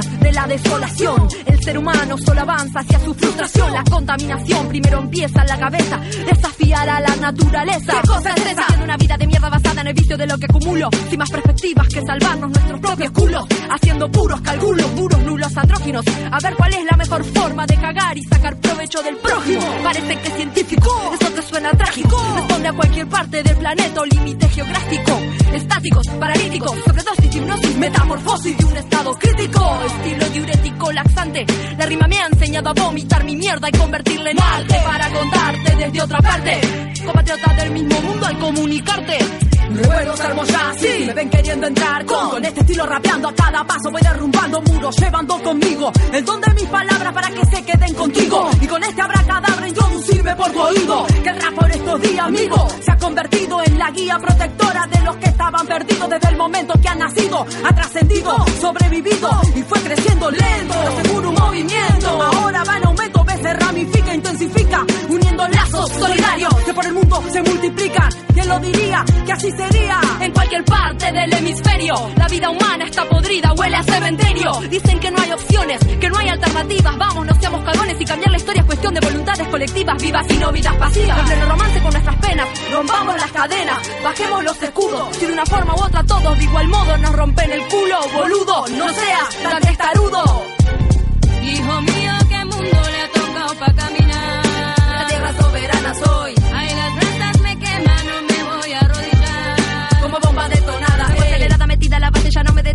de la desolación. El ser humano solo avanza hacia su frustración. La contaminación primero empieza en la cabeza. Desafiar a la naturaleza. ¿Qué cosa es esa? Haciendo una vida de mierda basada en el vicio de lo que acumulo. Sin más perspectivas que salvarnos nuestros propios culos. Haciendo puros cálculos, duros, nulos, andróginos. A ver cuál es la mejor forma de cagar y sacar provecho del prójimo. Parece que es científico, eso te suena trágico. Responde a cualquier parte del planeta o límite geográfico. Estáticos, paralíticos, sobredosis, hipnosis, metamorfosis de un estado crítico. Estilo diurético laxante. La rima me ha enseñado a vomitar mi mierda y convertirla en arte para contarte desde otra parte. Compatriota del mismo mundo al comunicarte. Recuerdos hermosos ya así me ven queriendo entrar con, con este estilo rapeando a cada paso voy derrumbando muros llevando conmigo el don de mis palabras para que se queden contigo y con este abracadabra introducirme por tu oído que el rap por estos días amigo se ha convertido en la guía protectora de los que estaban perdidos desde el momento que han nacido ha trascendido sobrevivido cualquier parte del hemisferio, la vida humana está podrida, huele a cementerio. Dicen que no hay opciones, que no hay alternativas. Vamos, no seamos cagones y cambiar la historia es cuestión de voluntades colectivas, vivas y no vidas pasivas. En pleno romance con nuestras penas, rompamos las cadenas, bajemos los escudos. Si de una forma u otra todos de igual modo nos rompen el culo, boludo, no seas tan testarudo. Hijo mío, qué mundo le ha tocado pa' caminar.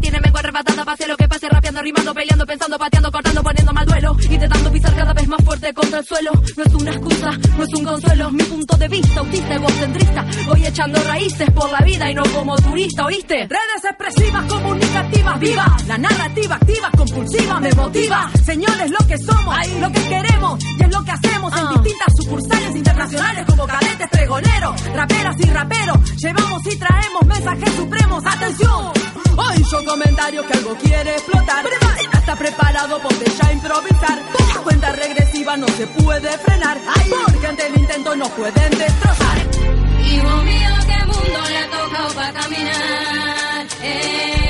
Base, ya no me detiene, me voy arrebatada, pase lo que pase, rapeando, rimando, peleando, pensando, pateando, cortando, poniendo mal duelo, intentando pisar cada vez más fuerte contra el suelo. No es una excusa, no es un consuelo, mi punto de vista, autista, egocentrista, voy echando raíces por la vida y no como turista, ¿oíste? Redes expresivas, comunicativas, viva. La narrativa activa, compulsiva, me motiva. Señores, lo que somos, lo que queremos y es lo que hacemos en Ah. distintas sucursales internacionales como cadetes, pregoneros, raperas y raperos. Llevamos y traemos mensajes supremos. ¡Atención! Hoy yo comentario que algo quiere explotar. Está preparado, ponte ya a improvisar. La cuenta regresiva no se puede frenar. Porque ante el intento no pueden destrozar. Hijo mío, qué mundo le ha tocado pa' caminar. Ey,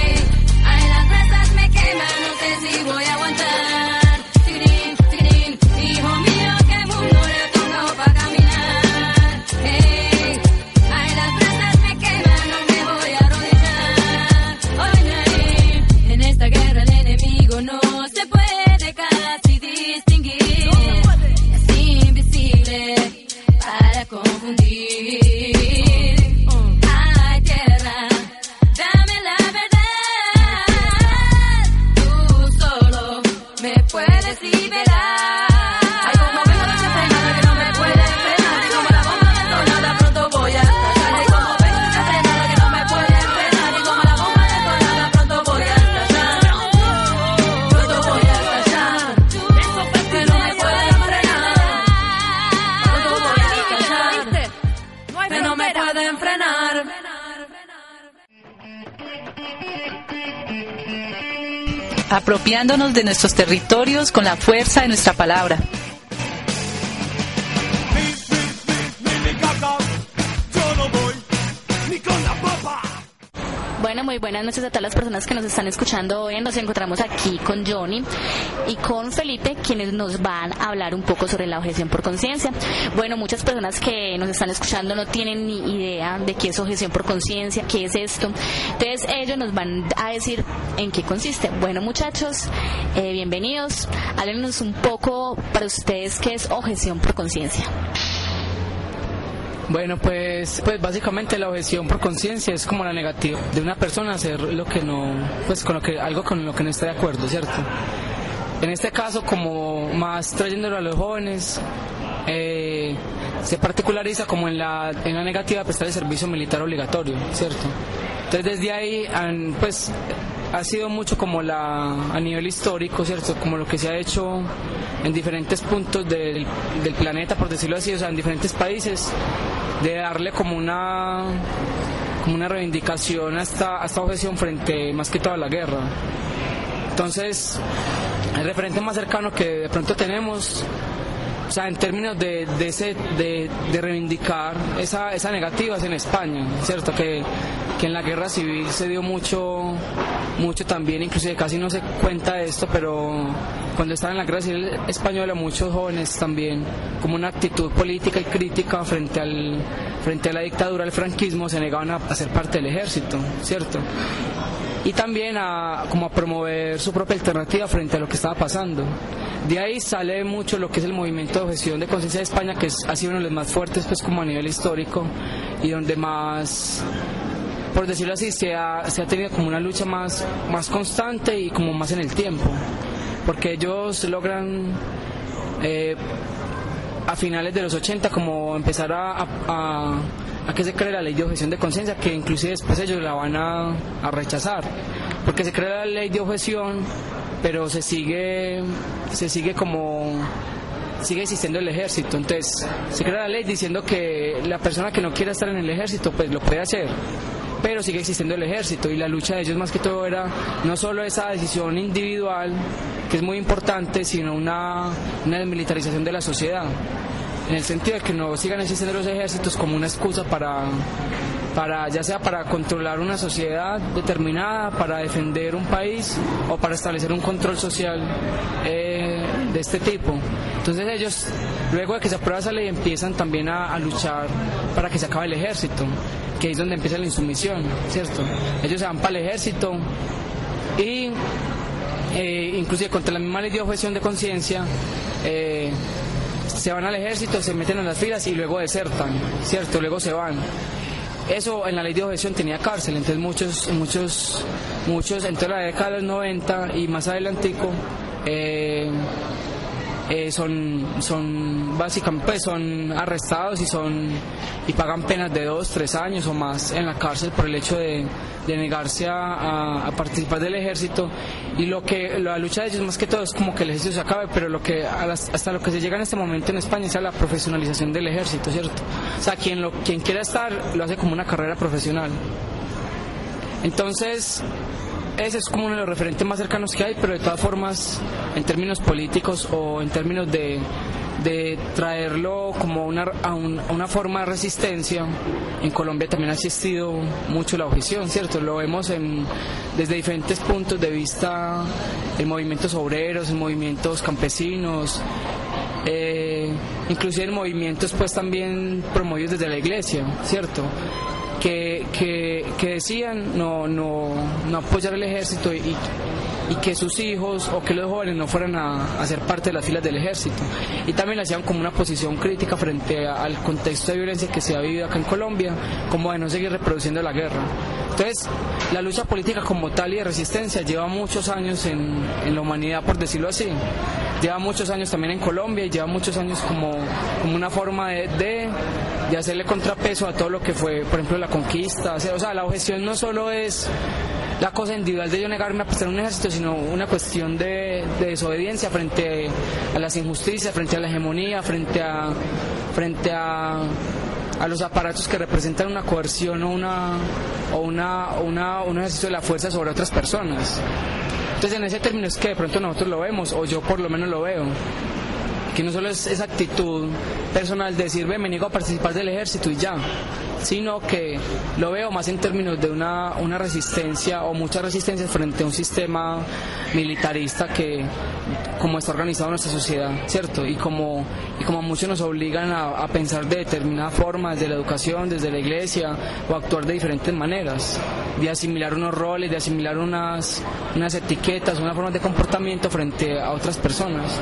apropiándonos de nuestros territorios con la fuerza de nuestra palabra. Bueno, muy buenas noches a todas las personas que nos están escuchando hoy. Nos encontramos aquí con Johnny y con Felipe, quienes nos van a hablar un poco sobre la objeción por conciencia. Bueno, muchas personas que nos están escuchando no tienen ni idea de qué es objeción por conciencia, qué es esto. Entonces ellos nos van a decir en qué consiste. Bueno, muchachos, eh, bienvenidos. Háblenos un poco para ustedes qué es objeción por conciencia. Bueno, pues, pues básicamente la objeción por conciencia es como la negativa de una persona hacer lo que no, pues con lo que, algo con lo que no está de acuerdo, ¿cierto? En este caso, como más trayéndolo a los jóvenes, eh, se particulariza como en la, en la negativa de prestar el servicio militar obligatorio, ¿cierto? Entonces desde ahí, pues, ha sido mucho como la, a nivel histórico, ¿cierto? Como lo que se ha hecho en diferentes puntos del, del planeta, por decirlo así, o sea, en diferentes países, de darle como una como una reivindicación a esta, a esta objeción frente más que todo a la guerra. Entonces, el referente más cercano que de pronto tenemos o sea, en términos de, de, ese, de, reivindicar esa, esa negativa es en España, ¿cierto? Que, en la guerra civil se dio mucho, mucho también, inclusive casi no se cuenta esto, pero cuando estaba en la guerra civil española muchos jóvenes también, como una actitud política y crítica frente al frente a la dictadura del franquismo, se negaban a, a ser parte del ejército, ¿cierto? y también a, como a promover su propia alternativa frente a lo que estaba pasando. De ahí sale mucho lo que es el movimiento de objeción de conciencia de España, que es, ha sido uno de los más fuertes pues como a nivel histórico y donde más, por decirlo así, se ha, se ha tenido como una lucha más, más constante y como más en el tiempo, porque ellos logran... Eh, a finales de los 80 como empezar a, que se cree la ley de objeción de conciencia, que inclusive después ellos la van a, a, rechazar, porque se crea la ley de objeción, pero se sigue, se sigue como sigue existiendo el ejército, entonces se crea la ley diciendo que la persona que no quiera estar en el ejército pues lo puede hacer, pero sigue existiendo el ejército y la lucha de ellos más que todo era no solo esa decisión individual, que es muy importante, sino una, una desmilitarización de la sociedad, en el sentido de que no sigan existiendo los ejércitos como una excusa para, para ya sea para controlar una sociedad determinada, para defender un país o para establecer un control social eh, de este tipo. Entonces ellos, luego de que se aprueba esa ley, empiezan también a, luchar para que se acabe el ejército que es donde empieza la insumisión, ¿cierto? Ellos se van para el ejército y eh, inclusive contra la misma ley de objeción de conciencia eh, se van al ejército, se meten en las filas y luego desertan, ¿cierto? Luego se van. Eso en la ley de objeción tenía cárcel, entonces muchos, muchos, muchos, entre la década de los 90 y más adelantico, eh, eh, son, son básicamente pues, son arrestados y son y pagan penas de dos, tres años o más en la cárcel por el hecho de, negarse a, participar del ejército. Y lo que la lucha de ellos más que todo es como que el ejército se acabe pero lo que hasta lo que se llega en este momento en España es la profesionalización del ejército cierto o sea quien lo quien quiera estar lo hace como una carrera profesional. Entonces ese es como uno de los referentes más cercanos que hay, pero de todas formas, en términos políticos o en términos de, de traerlo como una, a, un, una forma de resistencia, en Colombia también ha existido mucho la objeción, ¿cierto? Lo vemos en, desde diferentes puntos de vista en movimientos obreros, en movimientos campesinos, eh, inclusive en movimientos pues también promovidos desde la iglesia, ¿cierto? Que, que, que decían no, no, no apoyar el ejército y, y que sus hijos o que los jóvenes no fueran a, a, ser parte de las filas del ejército. Y también hacían como una posición crítica frente a, al contexto de violencia que se ha vivido acá en Colombia, como de no seguir reproduciendo la guerra. Entonces, la lucha política como tal y de resistencia lleva muchos años en, en la humanidad, por decirlo así. Lleva muchos años también en Colombia y lleva muchos años como, como una forma de, de, hacerle contrapeso a todo lo que fue, por ejemplo, la conquista. O sea, o sea, la objeción no solo es la cosa individual de yo negarme a prestar un ejército, sino una cuestión de, de, desobediencia frente a las injusticias, frente a la hegemonía, frente a, frente a, a los aparatos que representan una coerción o, una, o, una, una, un ejercicio de la fuerza sobre otras personas. Entonces en ese término es que de pronto nosotros lo vemos, o yo por lo menos lo veo que no solo es esa actitud personal de decir, me niego a participar del ejército y ya, sino que lo veo más en términos de una, una resistencia o mucha resistencia frente a un sistema militarista que como está organizado nuestra sociedad, ¿cierto? Y como, como muchos nos obligan a, pensar de determinadas formas, desde la educación, desde la iglesia, o actuar de diferentes maneras, de asimilar unos roles, de asimilar unas, unas etiquetas, unas formas de comportamiento frente a otras personas.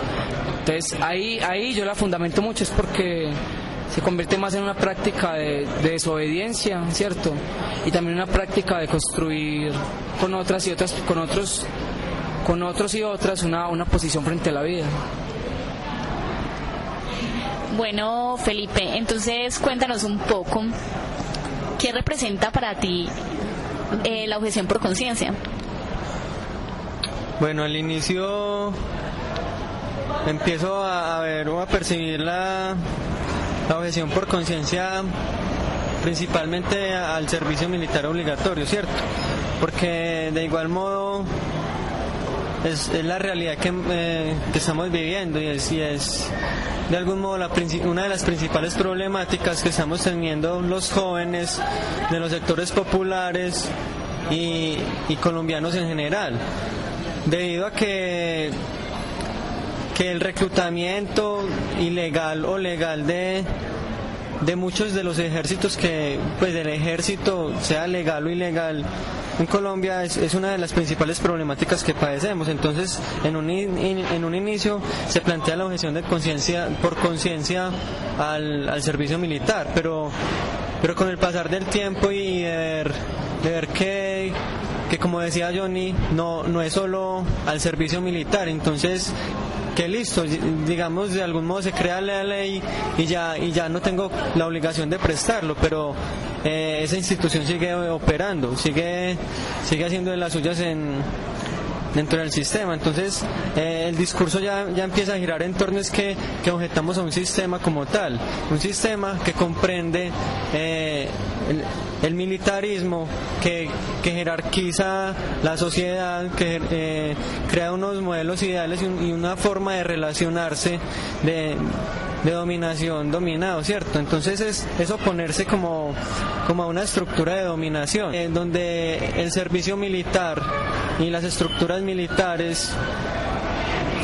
Entonces ahí, ahí yo la fundamento mucho es porque se convierte más en una práctica de, de, desobediencia, ¿cierto? Y también una práctica de construir con otras y otras, con otros, con otros y otras una, una posición frente a la vida. Bueno, Felipe, entonces cuéntanos un poco qué representa para ti eh, la objeción por conciencia. Bueno, al inicio empiezo a, ver o a percibir la, la objeción por conciencia principalmente al servicio militar obligatorio, ¿cierto? Porque de igual modo es, la realidad que, eh, que, estamos viviendo y es, es de algún modo una de las principales problemáticas que estamos teniendo los jóvenes de los sectores populares y, y colombianos en general, debido a que que el reclutamiento ilegal o legal de, de muchos de los ejércitos que, pues del ejército, sea legal o ilegal, en Colombia es, es, una de las principales problemáticas que padecemos. Entonces, en un, en un inicio se plantea la objeción de conciencia por conciencia al, al, servicio militar, pero, pero con el pasar del tiempo y de ver, de ver que que como decía Johnny, no, no es solo al servicio militar, entonces que listo, digamos de algún modo se crea la ley y ya, y ya no tengo la obligación de prestarlo, pero eh, esa institución sigue operando, sigue, sigue haciendo de las suyas en, dentro del sistema. Entonces, eh, el discurso ya, ya empieza a girar en torno es que, que objetamos a un sistema como tal, un sistema que comprende eh, el, militarismo, que, que, jerarquiza la sociedad, que eh, crea unos modelos ideales y, una forma de relacionarse de de dominación dominado, ¿cierto? Entonces es, es oponerse como, como a una estructura de dominación, en donde el servicio militar y las estructuras militares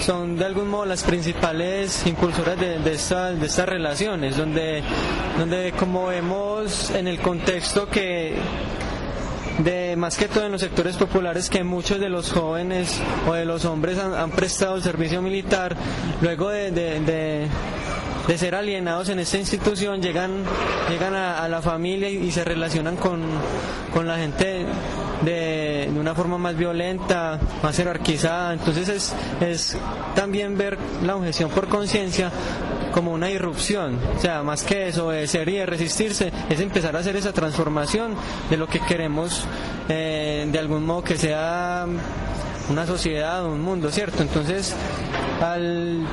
son de algún modo las principales impulsoras de, de, de estas relaciones, donde, donde como vemos en el contexto que de más que todo en los sectores populares que muchos de los jóvenes o de los hombres han, prestado el servicio militar luego de, de ser alienados en esta institución, llegan, llegan a, la familia y, se relacionan con, con la gente de, de, una forma más violenta, más jerarquizada. Entonces es, es también ver la objeción por conciencia como una irrupción, o sea, más que eso, de ser y de resistirse, es empezar a hacer esa transformación de lo que queremos eh, de algún modo que sea una sociedad, un mundo, ¿cierto? Entonces, al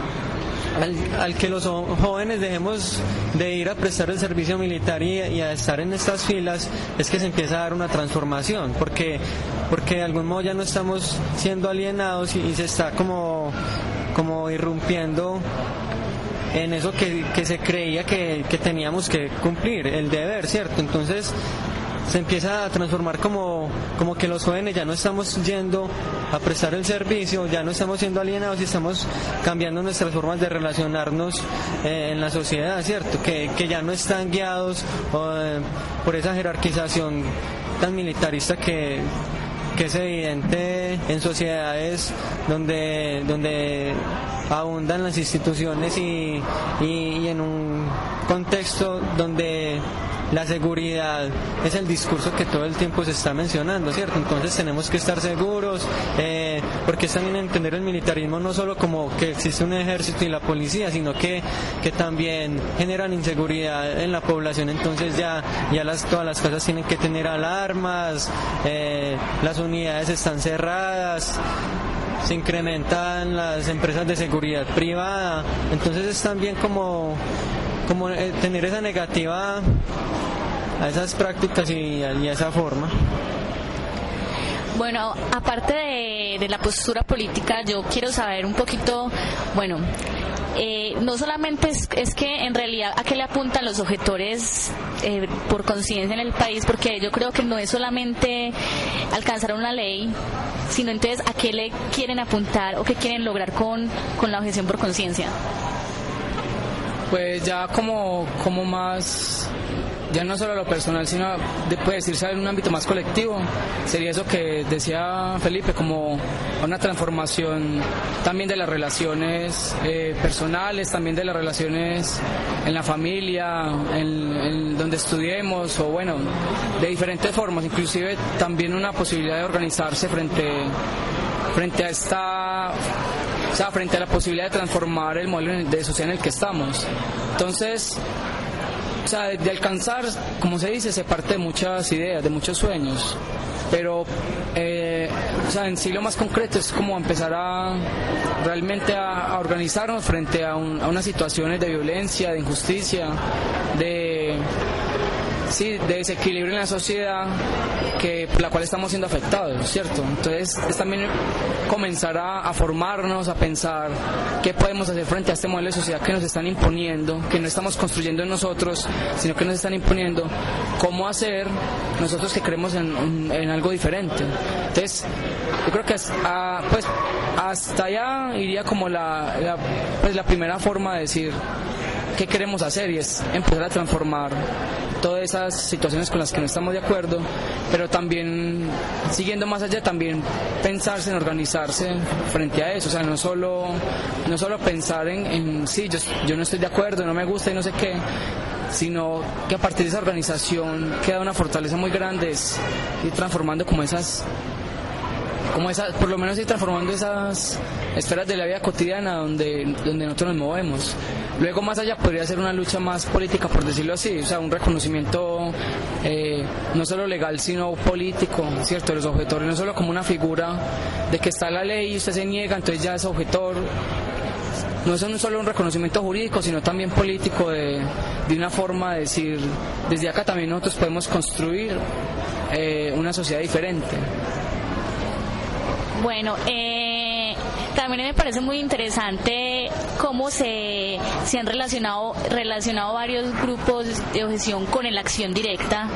al, que los jóvenes dejemos de ir a prestar el servicio militar y, a estar en estas filas, es que se empieza a dar una transformación, porque, porque de algún modo ya no estamos siendo alienados y, se está como, como irrumpiendo en eso que, se creía que, que, teníamos que cumplir, el deber, ¿cierto? Entonces, se empieza a transformar como, como que los jóvenes ya no estamos yendo a prestar el servicio, ya no estamos siendo alienados y estamos cambiando nuestras formas de relacionarnos eh, en la sociedad, ¿cierto? Que, ya no están guiados eh, por esa jerarquización tan militarista que, es evidente en sociedades donde, donde abundan las instituciones y, y en un contexto donde la seguridad es el discurso que todo el tiempo se está mencionando, ¿cierto? Entonces tenemos que estar seguros, eh, porque es también entender el militarismo no solo como que existe un ejército y la policía, sino que, que también generan inseguridad en la población, entonces ya, ya las, todas las casas tienen que tener alarmas, eh, las unidades están cerradas, se incrementan las empresas de seguridad privada, entonces es también como como eh, tener esa negativa a esas prácticas y a, esa forma. Bueno, aparte de, la postura política, yo quiero saber un poquito, bueno, eh, no solamente es, que en realidad a qué le apuntan los objetores eh, por conciencia en el país, porque yo creo que no es solamente alcanzar una ley, sino entonces a qué le quieren apuntar o qué quieren lograr con, con la objeción por conciencia. Pues ya como, como más ya no solo lo personal, sino de, decirse en un ámbito más colectivo, sería eso que decía Felipe, como una transformación también de las relaciones eh, personales, también de las relaciones en la familia, en, donde estudiemos, o bueno, de diferentes formas, inclusive también una posibilidad de organizarse frente, frente a esta o sea, frente a la posibilidad de transformar el modelo de sociedad en el que estamos. Entonces, o sea, de, alcanzar, como se dice, se parte de muchas ideas, de muchos sueños, pero eh, o sea, en sí lo más concreto es como empezar a realmente a, organizarnos frente a, a unas situaciones de violencia, de injusticia, de sí, de desequilibrio en la sociedad que por la cual estamos siendo afectados, ¿cierto? Entonces es también comenzar a, formarnos, a pensar qué podemos hacer frente a este modelo de sociedad que nos están imponiendo, que no estamos construyendo en nosotros, sino que nos están imponiendo, cómo hacer nosotros que creemos en, algo diferente. Entonces, yo creo que ah, pues, hasta allá iría como la, pues, la primera forma de decir qué queremos hacer y es empezar a transformar todas esas situaciones con las que no estamos de acuerdo, pero también siguiendo más allá, también pensarse en organizarse frente a eso, o sea, no solo, no solo pensar en, en sí, yo, yo no estoy de acuerdo, no me gusta y no sé qué, sino que a partir de esa organización queda una fortaleza muy grande, es ir transformando como esas como esa, por lo menos ir transformando esas esferas de la vida cotidiana donde, donde nosotros nos movemos. Luego más allá podría ser una lucha más política, por decirlo así, o sea, un reconocimiento eh, no solo legal, sino político, ¿cierto? De los objetores, no solo como una figura de que está la ley y usted se niega, entonces ya es objetor. No es solo un reconocimiento jurídico, sino también político de, de una forma de decir, desde acá también nosotros podemos construir eh, una sociedad diferente. Bueno, eh, también me parece muy interesante cómo se, se han relacionado, relacionado varios grupos de objeción con la acción directa.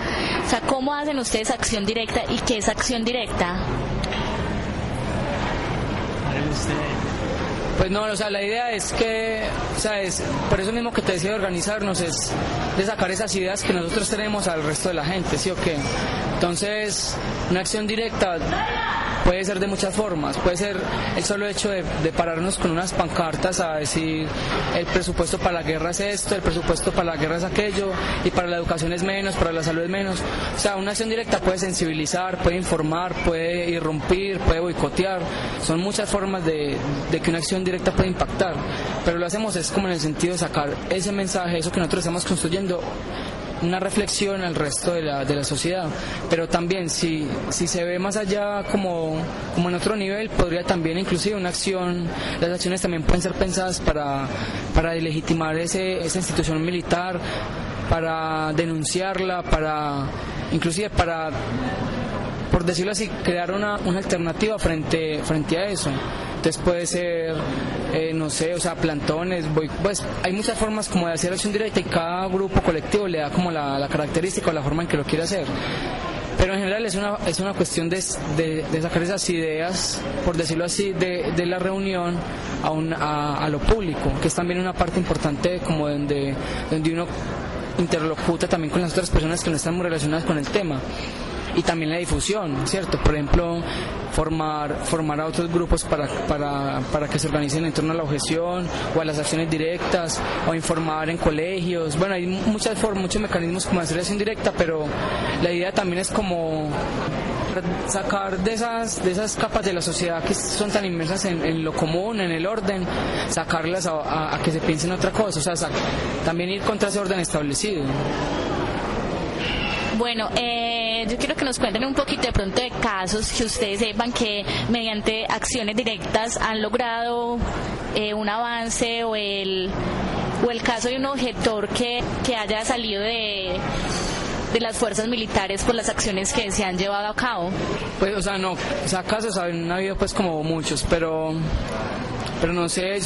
O sea, ¿cómo hacen ustedes acción directa y qué es acción directa? Pues no, o sea, la idea es que, o sea, es, por eso mismo que te decía de organizarnos, es de sacar esas ideas que nosotros tenemos al resto de la gente, ¿sí o qué? Entonces, una acción directa puede ser de muchas formas. Puede ser el solo hecho de, pararnos con unas pancartas a decir el presupuesto para la guerra es esto, el presupuesto para la guerra es aquello, y para la educación es menos, para la salud es menos. O sea, una acción directa puede sensibilizar, puede informar, puede irrumpir, puede boicotear. Son muchas formas de, que una acción directa puede impactar. Pero lo hacemos es como en el sentido de sacar ese mensaje, eso que nosotros estamos construyendo una reflexión al resto de la, de la sociedad. Pero también si, si se ve más allá como, como en otro nivel, podría también inclusive una acción, las acciones también pueden ser pensadas para, para legitimar ese, esa institución militar, para denunciarla, para inclusive para por decirlo así, crear una, una alternativa frente, frente a eso. Puede ser, eh, no sé, o sea, plantones, pues hay muchas formas como de hacer acción directa y cada grupo colectivo le da como la, característica o la forma en que lo quiere hacer. Pero en general es una, es una cuestión de, de, sacar esas ideas, por decirlo así, de, la reunión a, un, a, lo público, que es también una parte importante como donde, donde uno interlocuta también con las otras personas que no están muy relacionadas con el tema y también la difusión, ¿cierto? Por ejemplo, formar, formar a otros grupos para, para, para que se organicen en torno a la objeción o a las acciones directas o informar en colegios. Bueno, hay muchas formas, muchos mecanismos como hacer acción directa, pero la idea también es como sacar de esas, de esas capas de la sociedad que son tan inmersas en, lo común, en el orden, sacarlas a, que se piensen otra cosa, o sea, también ir contra ese orden establecido. Bueno, eh, yo quiero que nos cuenten un poquito de pronto de casos que ustedes sepan que mediante acciones directas han logrado eh, un avance o el, o el caso de un objetor que, que haya salido de, de las fuerzas militares por las acciones que se han llevado a cabo. Pues, o sea, no, o sea, casos han habido pues como muchos, pero pero no sé,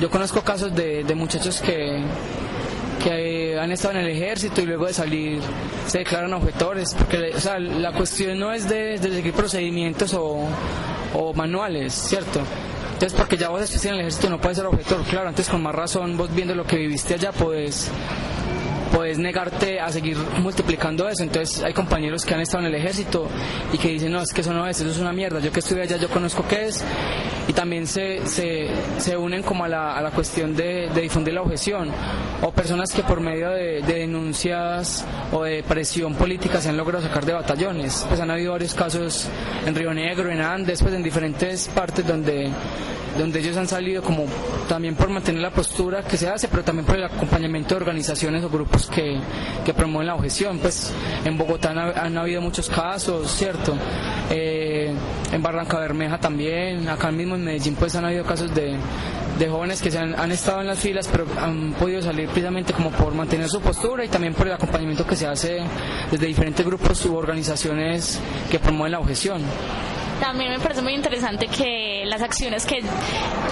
yo conozco casos de, de muchachos que que han estado en el ejército y luego de salir se declaran objetores. Porque o sea, la cuestión no es de, seguir procedimientos o, o, manuales, ¿cierto? Entonces, porque ya vos estás en el ejército no puedes ser objetor, claro, antes con más razón, vos viendo lo que viviste allá, puedes puedes negarte a seguir multiplicando eso. Entonces hay compañeros que han estado en el ejército y que dicen, no, es que eso no es, eso es una mierda. Yo que estuve allá, yo conozco qué es. Y también se, se, se unen como a la, a la cuestión de, difundir la objeción. O personas que por medio de, de denuncias o de presión política se han logrado sacar de batallones. Pues han habido varios casos en Río Negro, en Andes, pues en diferentes partes donde donde ellos han salido como también por mantener la postura que se hace, pero también por el acompañamiento de organizaciones o grupos que, promueven la objeción. Pues en Bogotá han, han habido muchos casos, ¿cierto? Eh, en Barranca Bermeja también, acá mismo en Medellín pues han habido casos de, de jóvenes que se han, han estado en las filas pero han podido salir precisamente como por mantener su postura y también por el acompañamiento que se hace desde diferentes grupos u organizaciones que promueven la objeción. También me parece muy interesante que las acciones que,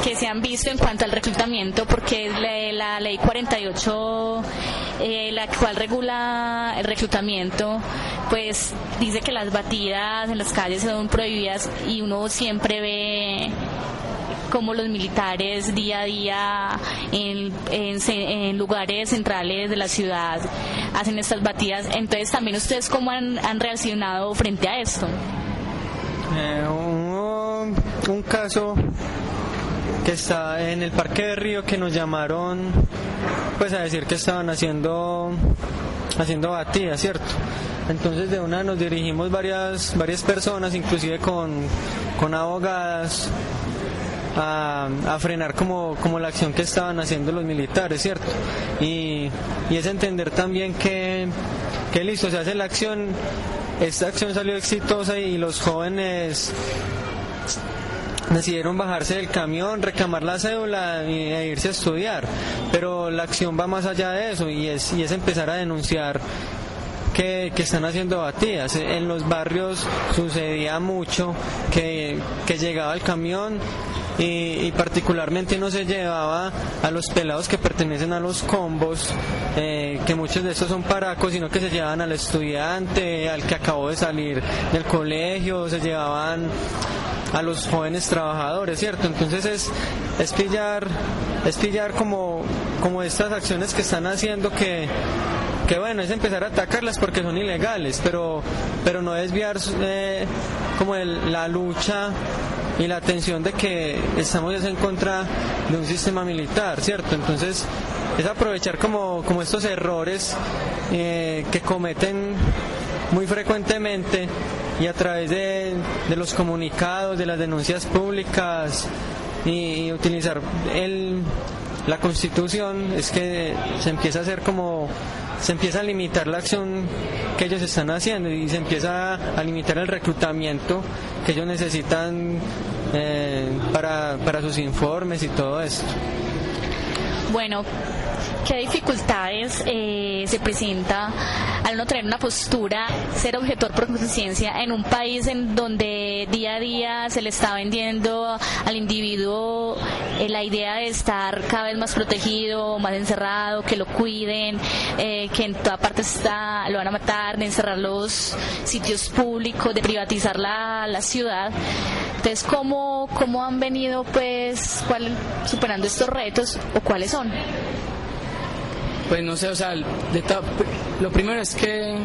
que se han visto en cuanto al reclutamiento, porque la, la ley 48, eh, la cual regula el reclutamiento, pues dice que las batidas en las calles son prohibidas y uno siempre ve como los militares día a día en, en, en, lugares centrales de la ciudad hacen estas batidas. Entonces, también ustedes cómo han, han reaccionado frente a esto. Eh, un, un caso que está en el Parque de Río que nos llamaron pues a decir que estaban haciendo haciendo batidas, ¿cierto? Entonces de una nos dirigimos varias varias personas, inclusive con, con abogadas, a, a, frenar como, como la acción que estaban haciendo los militares, ¿cierto? Y, y es entender también que, que listo, se hace la acción, esta acción salió exitosa y los jóvenes decidieron bajarse del camión, reclamar la cédula e irse a estudiar. Pero la acción va más allá de eso y es, y es empezar a denunciar que, están haciendo batidas. En los barrios sucedía mucho que, que llegaba el camión y, y, particularmente no se llevaba a los pelados que pertenecen a los combos, eh, que muchos de estos son paracos, sino que se llevaban al estudiante, al que acabó de salir del colegio, se llevaban a los jóvenes trabajadores, ¿cierto? Entonces es, es pillar, es pillar como, como estas acciones que están haciendo que, que bueno, es empezar a atacarlas porque son ilegales, pero, pero no desviar eh, como la lucha y la atención de que estamos en contra de un sistema militar, ¿cierto? Entonces es aprovechar como, como estos errores eh, que cometen muy frecuentemente y a través de, de, los comunicados, de las denuncias públicas y, y utilizar el, la constitución es que se empieza a hacer como se empieza a limitar la acción que ellos están haciendo y se empieza a limitar el reclutamiento que ellos necesitan eh, para, para sus informes y todo esto. Bueno, ¿qué dificultades eh, se presenta al no tener una postura, ser objetor por conciencia en un país en donde día a día se le está vendiendo al individuo eh, la idea de estar cada vez más protegido, más encerrado, que lo cuiden, eh, que en toda parte está, lo van a matar, de encerrar los sitios públicos, de privatizar la, la ciudad? Entonces, ¿cómo, ¿cómo han venido pues cuál, superando estos retos o cuáles son? Pues no sé, o sea, lo primero es que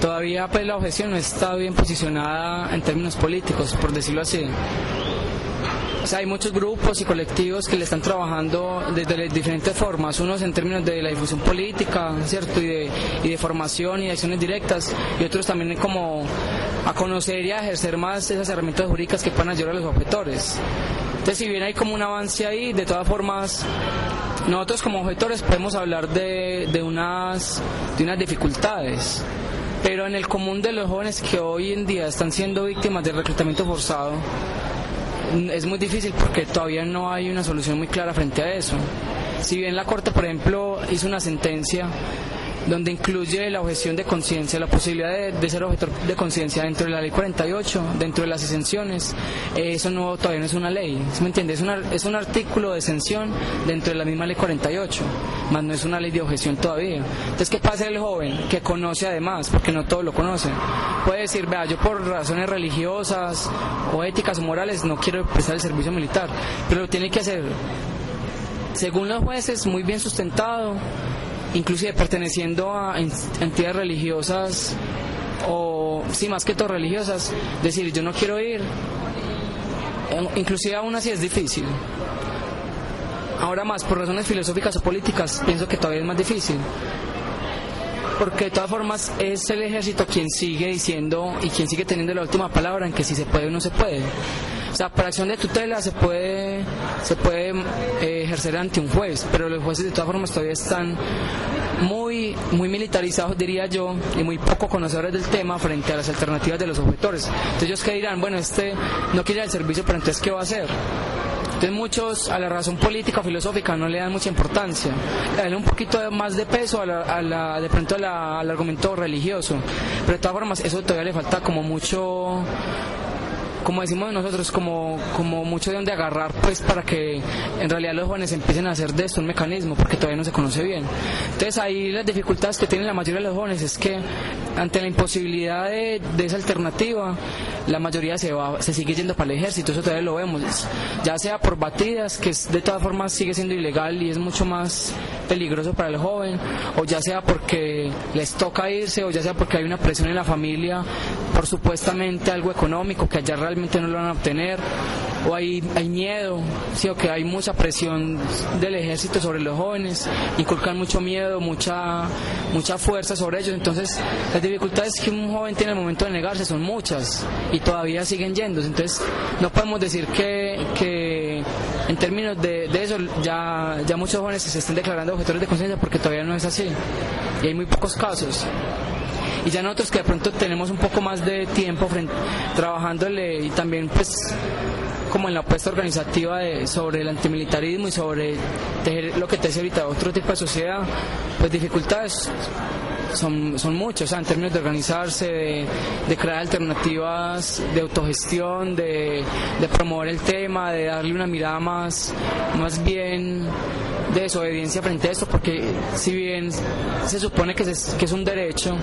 todavía pues la objeción no está bien posicionada en términos políticos, por decirlo así. O sea, hay muchos grupos y colectivos que le están trabajando desde diferentes formas, unos en términos de la difusión política, ¿cierto? Y de, y de formación y de acciones directas, y otros también como a conocer y a ejercer más esas herramientas jurídicas que puedan ayudar a los objetores. Entonces, si bien hay como un avance ahí, de todas formas, nosotros como objetores podemos hablar de, de, unas, de unas dificultades, pero en el común de los jóvenes que hoy en día están siendo víctimas del reclutamiento forzado, es muy difícil porque todavía no hay una solución muy clara frente a eso. Si bien la Corte, por ejemplo, hizo una sentencia donde incluye la objeción de conciencia, la posibilidad de, ser objetor de conciencia dentro de la ley 48, dentro de las exenciones, eh, eso no todavía no es una ley, ¿sí me entiende? Es, una, es un artículo de exención dentro de la misma ley 48, más no es una ley de objeción todavía. Entonces, ¿qué pasa el joven que conoce además, porque no todos lo conocen? Puede decir, vea, yo por razones religiosas o éticas o morales no quiero prestar el servicio militar, pero lo tiene que hacer según los jueces muy bien sustentado inclusive perteneciendo a entidades religiosas o sí más que todo religiosas, decir yo no quiero ir, inclusive aún así es difícil. Ahora más, por razones filosóficas o políticas, pienso que todavía es más difícil. Porque de todas formas es el ejército quien sigue diciendo y quien sigue teniendo la última palabra en que si se puede o no se puede. O sea, por acción de tutela se puede, se puede eh, ejercer ante un juez, pero los jueces de todas formas todavía están muy, muy militarizados, diría yo, y muy poco conocedores del tema frente a las alternativas de los objetores. Entonces ellos que dirán, bueno, este no quiere el servicio, pero entonces ¿qué va a hacer? Entonces muchos a la razón política o filosófica no le dan mucha importancia, le dan un poquito más de peso a la, de pronto al argumento religioso, pero de todas formas eso todavía le falta como mucho como decimos nosotros, como, como mucho de donde agarrar, pues para que en realidad los jóvenes empiecen a hacer de esto un mecanismo, porque todavía no se conoce bien. Entonces ahí las dificultades que tienen la mayoría de los jóvenes es que ante la imposibilidad de, esa alternativa, la mayoría se, va, se sigue yendo para el ejército, eso todavía lo vemos, ya sea por batidas, que de todas formas sigue siendo ilegal y es mucho más peligroso para el joven, o ya sea porque les toca irse, o ya sea porque hay una presión en la familia por supuestamente algo económico que allá realmente no lo van a obtener, o hay, hay miedo, ¿sí? o que hay mucha presión del ejército sobre los jóvenes, inculcan mucho miedo, mucha, mucha fuerza sobre ellos, entonces las dificultades que un joven tiene al momento de negarse son muchas y todavía siguen yendo, entonces no podemos decir que, que en términos de, de eso ya, ya muchos jóvenes se estén declarando objetores de conciencia porque todavía no es así. Y hay muy pocos casos y ya nosotros que de pronto tenemos un poco más de tiempo trabajándole y también pues como en la apuesta organizativa de, sobre el antimilitarismo y sobre lo que te decía ahorita, otro tipo de sociedad, pues dificultades son, son muchos, en términos de organizarse, de, crear alternativas de autogestión, de, promover el tema, de darle una mirada más, más bien de desobediencia frente a esto, porque si bien se supone que es, que es un derecho,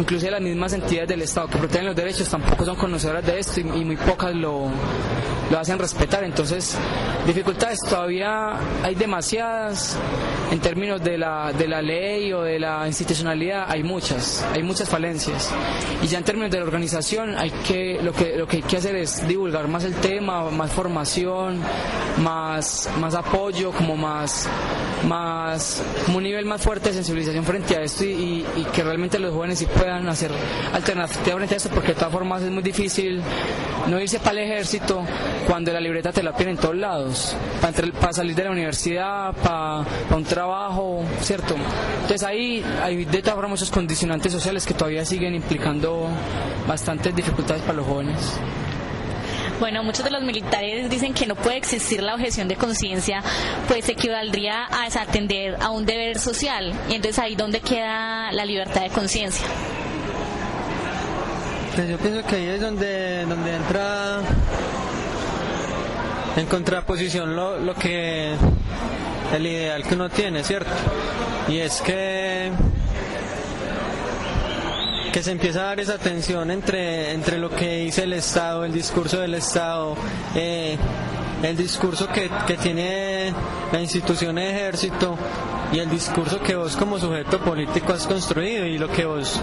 inclusive las mismas entidades del Estado que protegen los derechos tampoco son conocedoras de esto y, muy pocas lo, lo hacen respetar. Entonces, dificultades todavía hay demasiadas en términos de la, de la ley o de la institucionalidad, hay muchas, hay muchas falencias. Y ya en términos de la organización, hay que, lo, que, lo que hay que hacer es divulgar más el tema, más formación, más, más apoyo, como más, más, un nivel más fuerte de sensibilización frente a esto y, y que realmente los jóvenes sí puedan hacer alternativas frente a esto, porque de todas formas es muy difícil no irse para el ejército cuando la libreta te la piden en todos lados, para, para salir de la universidad, para, un trabajo, ¿cierto? Entonces ahí hay de todas formas muchos condicionantes sociales que todavía siguen implicando bastantes dificultades para los jóvenes. Bueno, muchos de los militares dicen que no puede existir la objeción de conciencia, pues equivaldría a atender a un deber social. Y entonces ahí donde queda la libertad de conciencia. Pues yo pienso que ahí es donde, donde entra en contraposición lo, lo que el ideal que uno tiene, ¿cierto? Y es que que se empieza a dar esa tensión entre, entre lo que dice el Estado, el discurso del Estado, eh, el discurso que, que tiene la institución de ejército y el discurso que vos como sujeto político has construido y lo que vos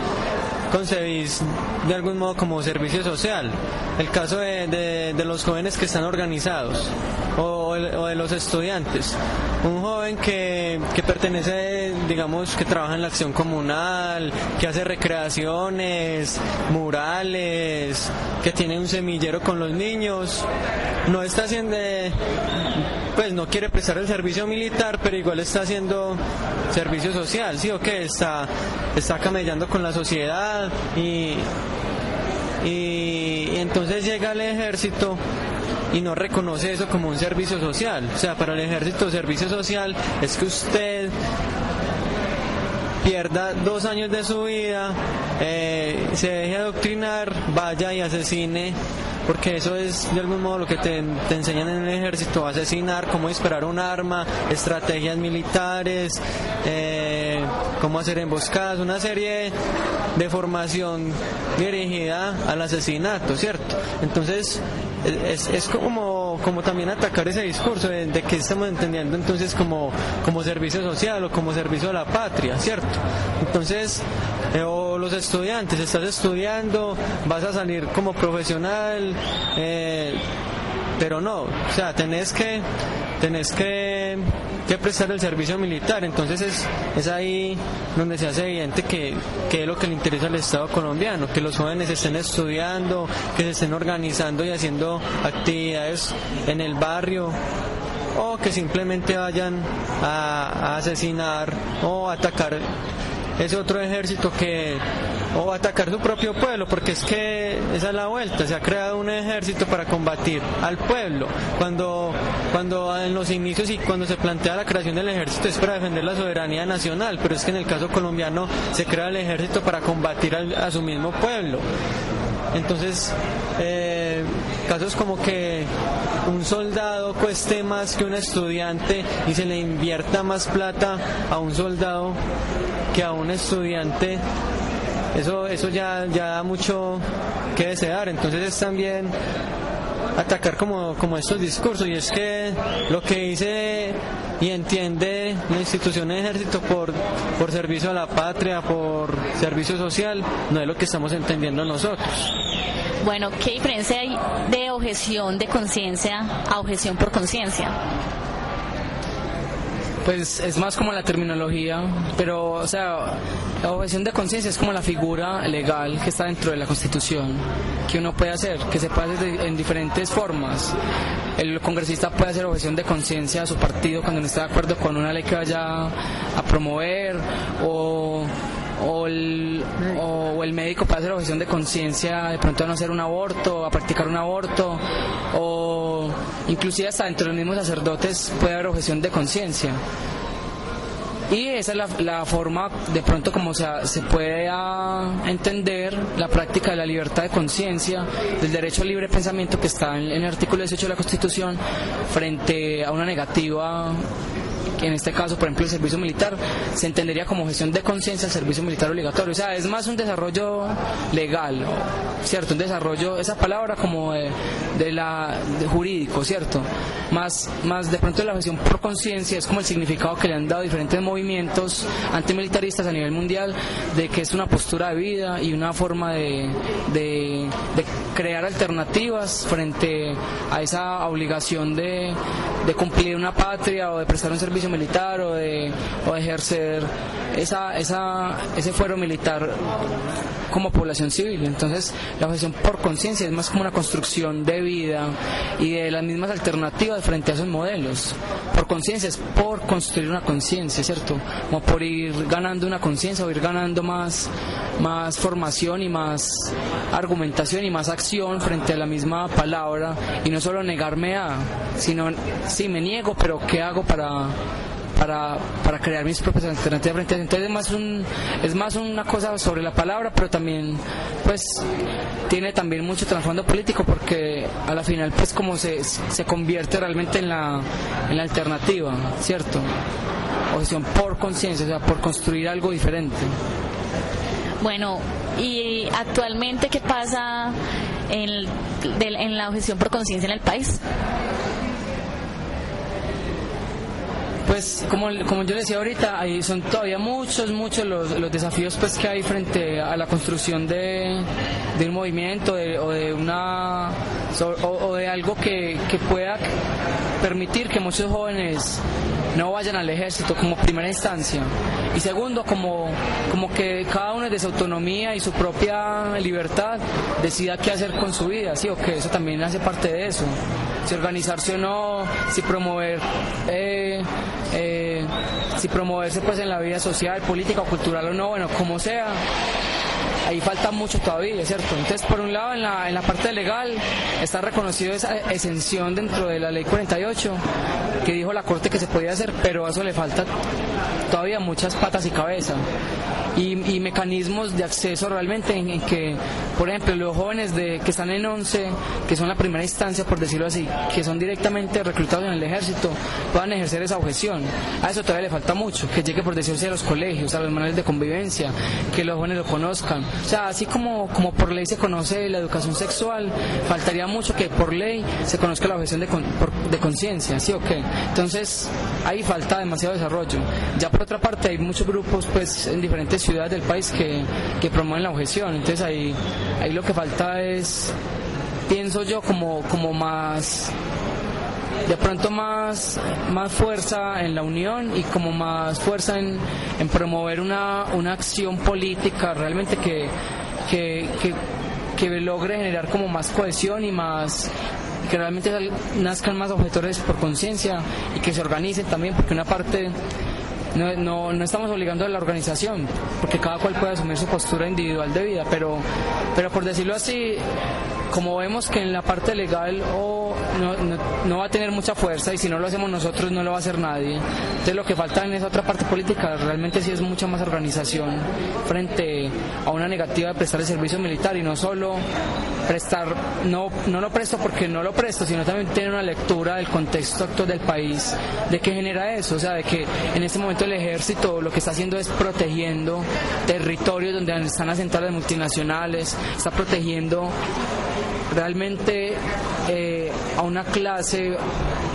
concebís de algún modo como servicio social. El caso de, de, los jóvenes que están organizados o, de los estudiantes. Un joven que, que, pertenece, digamos, que trabaja en la acción comunal, que hace recreaciones, murales, que tiene un semillero con los niños, no está haciendo, pues no quiere prestar el servicio militar, pero igual está haciendo servicio social, ¿sí o qué? Está, está camellando con la sociedad y, y, entonces llega al ejército y no reconoce eso como un servicio social. O sea, para el ejército servicio social es que usted pierda dos años de su vida, eh, se deje adoctrinar, vaya y asesine porque eso es de algún modo lo que te, enseñan en el ejército, asesinar, cómo disparar un arma, estrategias militares, eh, cómo hacer emboscadas, una serie de formación dirigida al asesinato, ¿cierto? Entonces, es, es como como, también atacar ese discurso de, de que estamos entendiendo entonces como, como servicio social o como servicio a la patria, ¿cierto? Entonces, eh, o los estudiantes, estás estudiando, vas a salir como profesional, eh, pero no, o sea, tenés que, tenés que, que prestar el servicio militar, entonces es, es ahí donde se hace evidente que, que es lo que le interesa al Estado colombiano, que los jóvenes estén estudiando, que se estén organizando y haciendo actividades en el barrio, o que simplemente vayan a, a asesinar o atacar ese otro ejército que o atacar su propio pueblo porque es que esa es la vuelta se ha creado un ejército para combatir al pueblo. Cuando cuando en los inicios y cuando se plantea la creación del ejército es para defender la soberanía nacional pero es que en el caso colombiano se crea el ejército para combatir al- a su mismo pueblo. Entonces, eh, casos como que un soldado cueste más que un estudiante y se le invierta más plata a un soldado que a un estudiante, eso, eso ya, ya da mucho que desear. Entonces es también atacar como, como estos discursos y es que lo que dice y entiende la institución de ejército por, por servicio a la patria, por servicio social, no es lo que estamos entendiendo nosotros. Bueno, ¿qué diferencia hay de objeción de conciencia a objeción por conciencia? Pues es más como la terminología, pero, o sea, la objeción de conciencia es como la figura legal que está dentro de la Constitución, que uno puede hacer, que se puede hacer en diferentes formas. El congresista puede hacer objeción de conciencia a su partido cuando no está de acuerdo con una ley que vaya a promover, o, o, el, o el médico puede hacer objeción de conciencia de pronto a no hacer un aborto, a practicar un aborto, o inclusive hasta dentro de los mismos sacerdotes puede haber objeción de conciencia. Y esa es la, la forma, de pronto, como se, se puede entender la práctica de la libertad de conciencia, del derecho al libre pensamiento que está en, en el artículo 18 de la Constitución, frente a una negativa, que en este caso, por ejemplo, el servicio militar, se entendería como gestión de conciencia al servicio militar obligatorio. O sea, es más un desarrollo legal, ¿cierto? Un desarrollo, esa palabra como de, la jurídico, ¿cierto? Más, más de pronto la gestión por conciencia es como el significado que le han dado diferentes movimientos antimilitaristas a nivel mundial de que es una postura de vida y una forma de, de, de crear alternativas frente a esa obligación de, cumplir una patria o de prestar un servicio militar o de, o ejercer esa, esa, ese fuero militar como población civil. Entonces, la objeción por conciencia es más como una construcción de vida y de las mismas alternativas frente a esos modelos. Por conciencia es por construir una conciencia, ¿cierto? Como por ir ganando una conciencia o ir ganando más formación y más argumentación y más acción frente a la misma palabra y no solo negarme a, sino, sí, me niego, pero ¿qué hago para para, para crear mis propias alternativas. Entonces es más, un, es más una cosa sobre la palabra, pero también pues tiene también mucho trasfondo político porque a la final pues como se, se convierte realmente en la, en la alternativa, ¿cierto? Objeción por conciencia, o sea, por construir algo diferente. Bueno, y actualmente, ¿qué pasa en, en la objeción por conciencia en el país? Pues como, como yo decía ahorita, ahí son todavía muchos, muchos los, los desafíos pues que hay frente a la construcción de, de un movimiento de- o de una o de algo que, que pueda permitir que muchos jóvenes no vayan al ejército como primera instancia. Y segundo como, como que cada uno de su autonomía y su propia libertad decida qué hacer con su vida, sí o que eso también hace parte de eso. Si organizarse o no, si promover, eh, eh, si promoverse pues en la vida social, política o cultural o no, bueno, como sea, ahí falta mucho todavía, ¿cierto? Entonces, por un lado, en la, en la parte legal está reconocido esa exención dentro de la ley 48 que dijo la Corte que se podía hacer, pero a eso le falta todavía muchas patas y cabeza. Y, y mecanismos de acceso realmente en, que, por ejemplo, los jóvenes de, que están en 11, que son la primera instancia, por decirlo así, que son directamente reclutados en el ejército, puedan ejercer esa objeción. A eso todavía le falta mucho, que llegue por decirse a los colegios, a los manuales de convivencia, que los jóvenes lo conozcan, O sea, así como, como por ley se conoce la educación sexual, faltaría mucho que por ley se conozca la objeción de, con- de conciencia, ¿sí o qué? Entonces, ahí falta demasiado desarrollo. Ya por otra parte, hay muchos grupos pues en diferentes ciudades del país que, que promueven la objeción. Entonces, ahí, ahí lo que falta es, pienso yo, como, como más de pronto más, más fuerza en la unión y como más fuerza en, en promover una, una acción política realmente que, que, que, logre generar como más cohesión y más que realmente nazcan más objetores por conciencia y que se organicen también porque una parte no, no, no estamos obligando a la organización, porque cada cual puede asumir su postura individual de vida, pero, pero por decirlo así, como vemos que en la parte legal o no, no, no va a tener mucha fuerza y si no lo hacemos nosotros no lo va a hacer nadie. Entonces lo que falta en esa otra parte política realmente sí es mucha más organización frente a una negativa de prestar el servicio militar y no solo prestar, no, no lo presto porque no lo presto, sino también tener una lectura del contexto actual del país, de qué genera eso, o sea, de que en este momento el ejército lo que está haciendo es protegiendo territorios donde están asentadas multinacionales, está protegiendo realmente eh, a una clase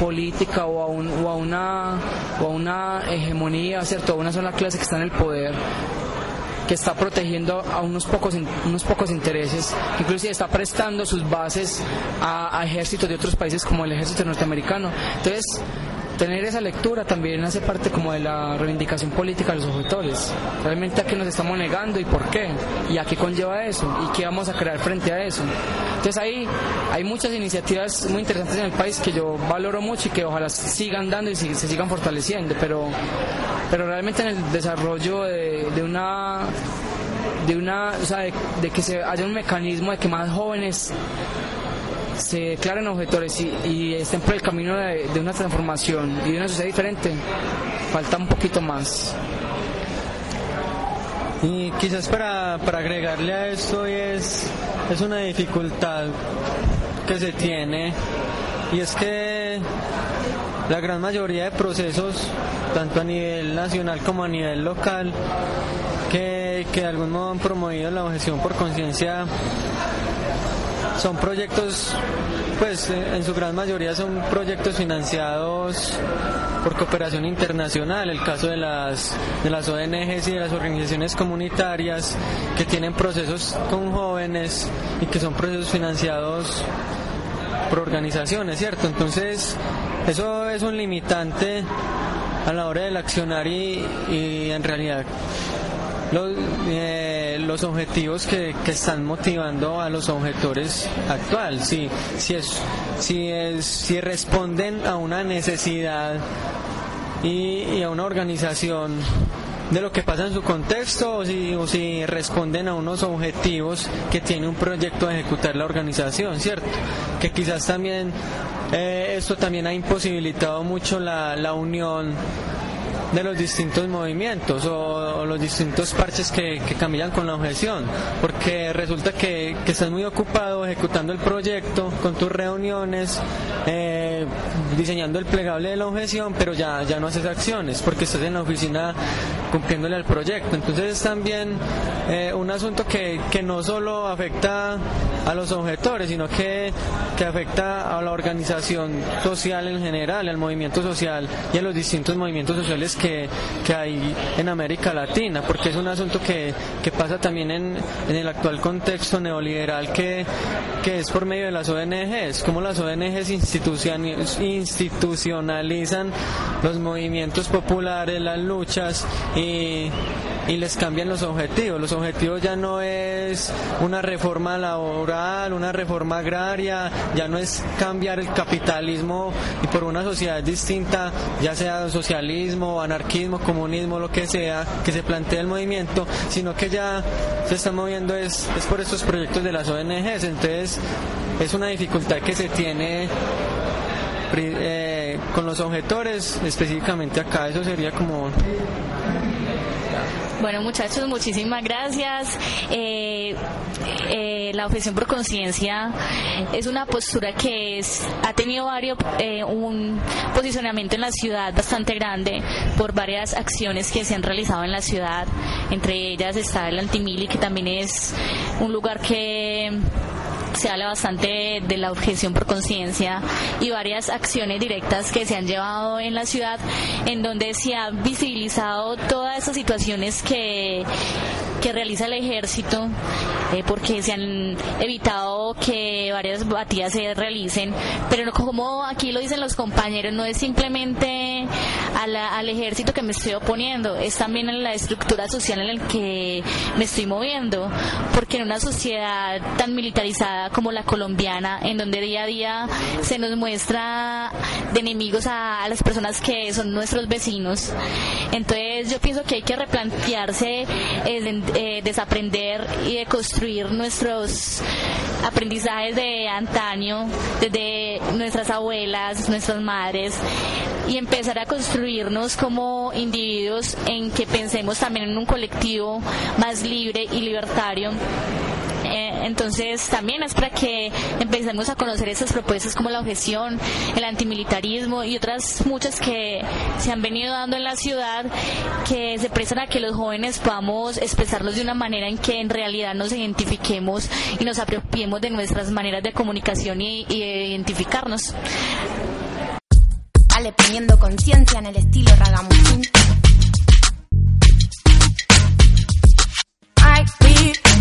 política o a, un- o a una o a una hegemonía, ¿cierto? A una sola clase que está en el poder que está protegiendo a unos pocos unos pocos intereses, que inclusive está prestando sus bases a, a ejércitos de otros países como el ejército norteamericano. Entonces, tener esa lectura también hace parte como de la reivindicación política de los objetores. Realmente a qué nos estamos negando y por qué, y a qué conlleva eso, y qué vamos a crear frente a eso. Entonces ahí hay muchas iniciativas muy interesantes en el país que yo valoro mucho y que ojalá sigan dando y se sigan fortaleciendo, pero, pero realmente en el desarrollo de, de una de una o sea, de, de que se haya un mecanismo de que más jóvenes se declaren objetores y, y estén por el camino de, una transformación y de una sociedad diferente, falta un poquito más. Y quizás para, para agregarle a esto es, es una dificultad que se tiene y es que la gran mayoría de procesos, tanto a nivel nacional como a nivel local, que, que de algún modo han promovido la objeción por conciencia, son proyectos, pues eh, en su gran mayoría son proyectos financiados por cooperación internacional, el caso de las, de las ONGs y de las organizaciones comunitarias que tienen procesos con jóvenes y que son procesos financiados por organizaciones, ¿cierto? Entonces, eso es un limitante a la hora del accionar y, y en realidad los, eh, los objetivos que, que están motivando a los objetores actual, si, si, es, si, es, si responden a una necesidad y, a una organización de lo que pasa en su contexto o si, o si responden a unos objetivos que tiene un proyecto de ejecutar la organización, ¿cierto? Que quizás también eh, esto también ha imposibilitado mucho la, la unión de los distintos movimientos o, los distintos parches que, que caminan con la objeción, porque resulta que, que estás muy ocupado ejecutando el proyecto con tus reuniones, eh, diseñando el plegable de la objeción, pero ya, ya no haces acciones porque estás en la oficina cumpliéndole al proyecto. Entonces es también eh, un asunto que, que no solo afecta a los objetores, sino que, que afecta a la organización social en general, al movimiento social y a los distintos movimientos sociales que, que hay en América Latina, porque es un asunto que, que pasa también en, en el actual contexto neoliberal que, que es por medio de las ONGs, como las ONGs institucionalizan los movimientos populares, las luchas y, y les cambian los objetivos. Los objetivos ya no es una reforma laboral, una reforma agraria, ya no es cambiar el capitalismo y por una sociedad distinta, ya sea socialismo, anarquismo, comunismo, lo que sea, que se plantea el movimiento, sino que ya se está moviendo es, es por estos proyectos de las ONGs. Entonces es una dificultad que se tiene eh, con los objetores, específicamente acá, eso sería como Bueno, muchachos, muchísimas gracias. Eh, la objeción por conciencia es una postura que es, ha tenido varios, eh, un posicionamiento en la ciudad bastante grande por varias acciones que se han realizado en la ciudad. Entre ellas está el Antimili, que también es un lugar que se habla bastante de la objeción por conciencia y varias acciones directas que se han llevado en la ciudad en donde se ha visibilizado todas esas situaciones que, que realiza el ejército eh, porque se han evitado que varias batidas se realicen pero no, como aquí lo dicen los compañeros no es simplemente al ejército que me estoy oponiendo es también en la estructura social en la que me estoy moviendo porque en una sociedad tan militarizada como la colombiana, en donde día a día se nos muestra de enemigos a, las personas que son nuestros vecinos. Entonces yo pienso que hay que replantearse, eh, eh, desaprender y de construir nuestros aprendizajes de antaño, desde nuestras abuelas, nuestras madres, y empezar a construirnos como individuos en que pensemos también en un colectivo más libre y libertario eh, entonces también es para que empecemos a conocer esas propuestas como la objeción, el antimilitarismo y otras muchas que se han venido dando en la ciudad que se prestan a que los jóvenes podamos expresarlos de una manera en que en realidad nos identifiquemos y nos apropiemos de nuestras maneras de comunicación y, de identificarnos. Vale, poniendo conciencia en el estilo ragamuffin.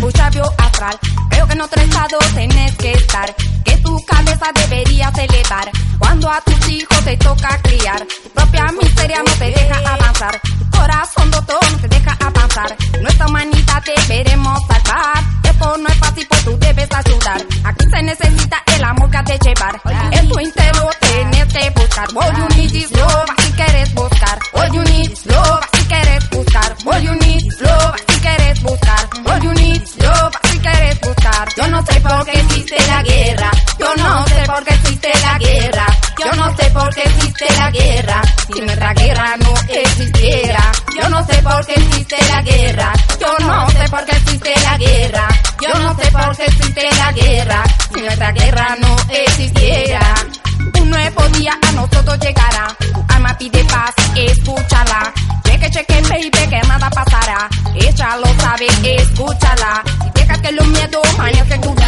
Astral. Creo que en otro estado tenés que estar, que tu cabeza deberías elevar. Cuando a tus hijos te toca criar, tu propia miseria no te deja avanzar. Tu corazón doctor no te deja avanzar. Nuestra humanidad deberemos salvar. Esto no es fácil, pues tú debes ayudar. Aquí se necesita el amor que te llevar. En tu interior tienes que buscar. All you need is love, si quieres buscar. All you need is love, si quieres buscar. All you need por qué existe la guerra. Si nuestra guerra no existiera. Yo no sé por qué existe la guerra. Yo no sé por qué existe la guerra. Yo no sé por qué existe la guerra. Si nuestra guerra no existiera. Un nuevo día a nosotros llegará. Tu alma pide paz, escúchala. Cheque, cheque, baby, que nada pasará. Ella lo sabe, escúchala. Si dejas que los miedos que tu vida.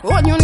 De rescatar. All you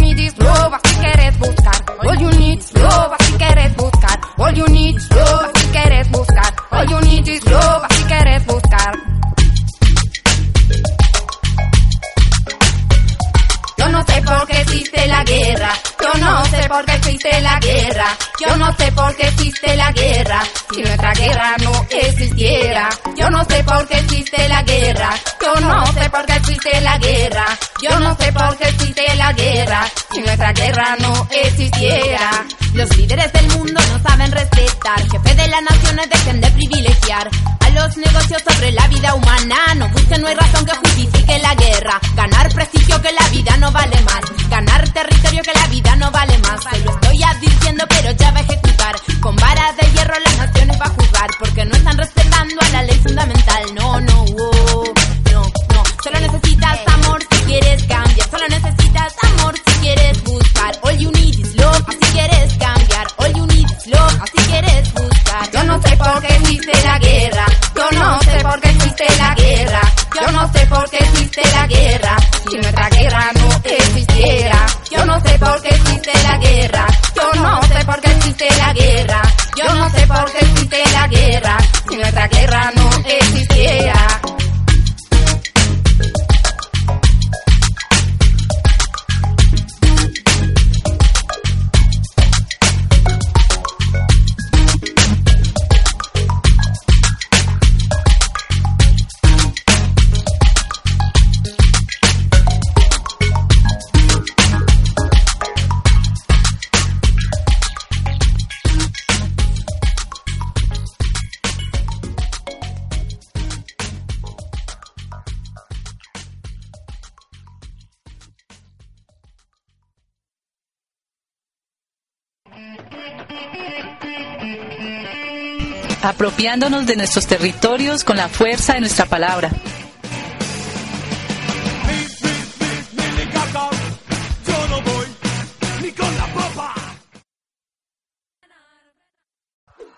De nuestros territorios con la fuerza de nuestra palabra.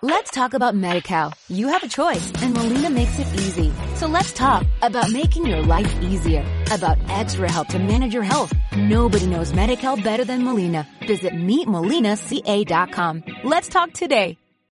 Let's talk about MediCal. You have a choice and Molina makes it easy. So let's talk about making your life easier, about extra help to manage your health. Nobody knows MediCal better than Molina. Visit meetmolinaca.com. Let's talk today.